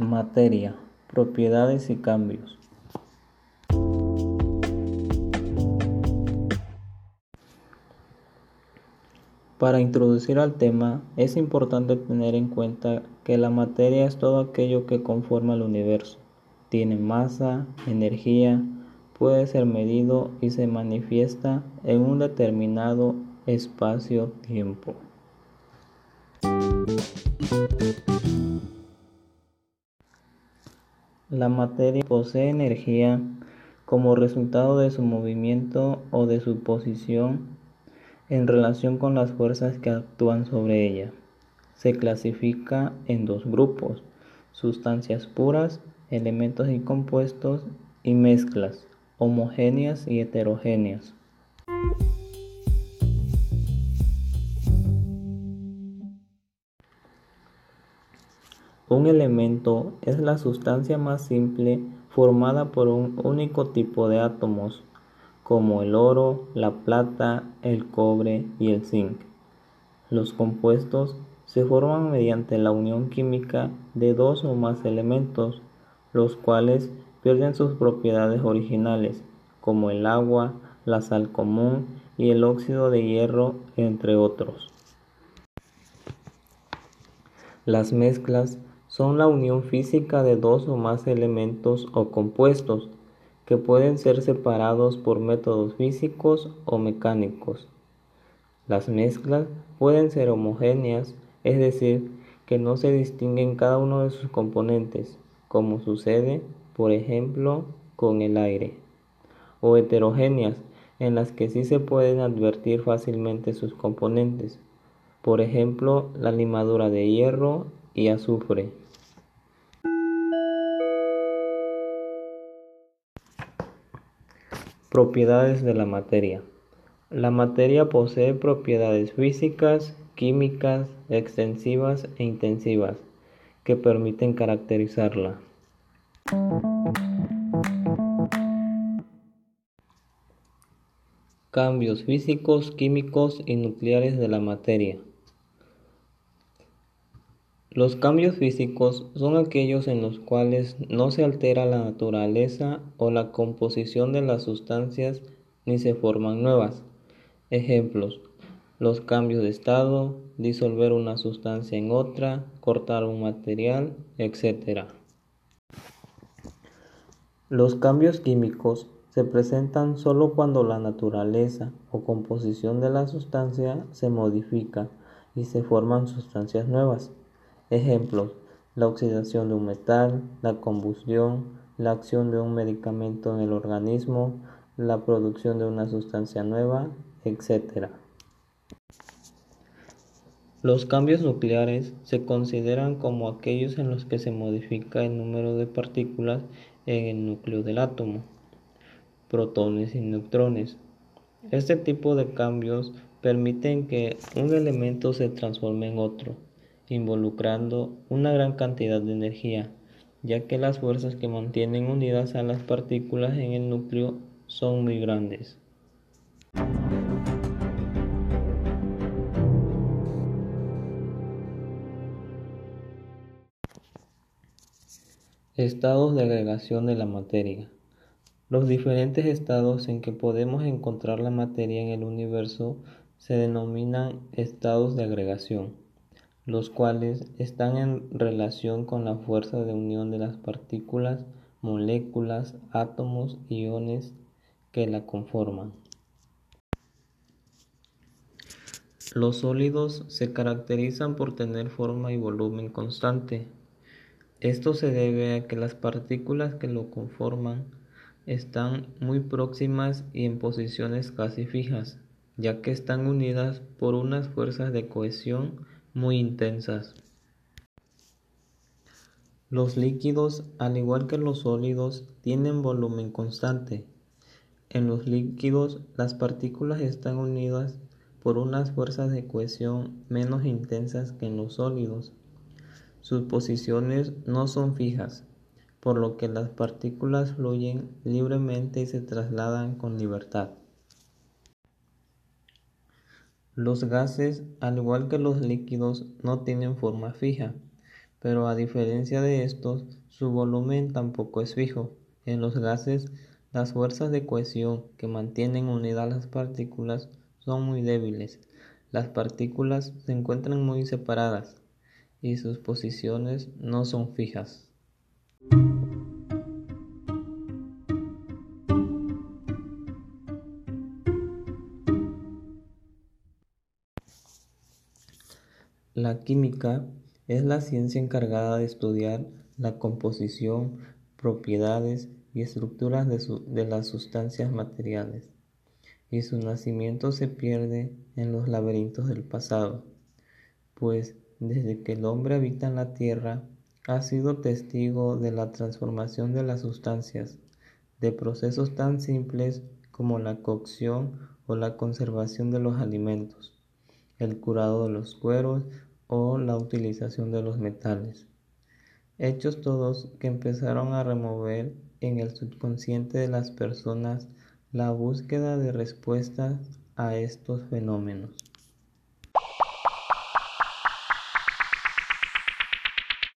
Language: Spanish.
Materia, propiedades y cambios. Para introducir al tema es importante tener en cuenta que la materia es todo aquello que conforma el universo. Tiene masa, energía, puede ser medido y se manifiesta en un determinado espacio-tiempo. La materia posee energía como resultado de su movimiento o de su posición en relación con las fuerzas que actúan sobre ella. Se clasifica en dos grupos, sustancias puras, elementos y compuestos, y mezclas, homogéneas y heterogéneas. Un elemento es la sustancia más simple formada por un único tipo de átomos, como el oro, la plata, el cobre y el zinc. Los compuestos se forman mediante la unión química de dos o más elementos, los cuales pierden sus propiedades originales, como el agua, la sal común y el óxido de hierro, entre otros. Las mezclas son la unión física de dos o más elementos o compuestos que pueden ser separados por métodos físicos o mecánicos. Las mezclas pueden ser homogéneas, es decir, que no se distinguen cada uno de sus componentes, como sucede, por ejemplo, con el aire, o heterogéneas, en las que sí se pueden advertir fácilmente sus componentes, por ejemplo, la limadura de hierro y azufre. Propiedades de la materia. La materia posee propiedades físicas, químicas, extensivas e intensivas que permiten caracterizarla. Cambios físicos, químicos y nucleares de la materia. Los cambios físicos son aquellos en los cuales no se altera la naturaleza o la composición de las sustancias ni se forman nuevas. Ejemplos: los cambios de estado, disolver una sustancia en otra, cortar un material, etc. Los cambios químicos se presentan solo cuando la naturaleza o composición de la sustancia se modifica y se forman sustancias nuevas. Ejemplos: la oxidación de un metal, la combustión, la acción de un medicamento en el organismo, la producción de una sustancia nueva, etc. Los cambios nucleares se consideran como aquellos en los que se modifica el número de partículas en el núcleo del átomo, protones y neutrones. Este tipo de cambios permiten que un elemento se transforme en otro involucrando una gran cantidad de energía, ya que las fuerzas que mantienen unidas a las partículas en el núcleo son muy grandes. Estados de agregación de la materia. Los diferentes estados en que podemos encontrar la materia en el universo se denominan estados de agregación los cuales están en relación con la fuerza de unión de las partículas, moléculas, átomos iones que la conforman. Los sólidos se caracterizan por tener forma y volumen constante. Esto se debe a que las partículas que lo conforman están muy próximas y en posiciones casi fijas, ya que están unidas por unas fuerzas de cohesión muy intensas. Los líquidos, al igual que los sólidos, tienen volumen constante. En los líquidos, las partículas están unidas por unas fuerzas de cohesión menos intensas que en los sólidos. Sus posiciones no son fijas, por lo que las partículas fluyen libremente y se trasladan con libertad. Los gases, al igual que los líquidos, no tienen forma fija, pero a diferencia de estos, su volumen tampoco es fijo. En los gases, las fuerzas de cohesión que mantienen unidas las partículas son muy débiles. Las partículas se encuentran muy separadas y sus posiciones no son fijas. La química es la ciencia encargada de estudiar la composición, propiedades y estructuras de, las sustancias materiales, y su nacimiento se pierde en los laberintos del pasado, pues desde que el hombre habita en la tierra ha sido testigo de la transformación de las sustancias, de procesos tan simples como la cocción o la conservación de los alimentos, el curado de los cueros o la utilización de los metales. Hechos todos que empezaron a remover en el subconsciente de las personas la búsqueda de respuestas a estos fenómenos.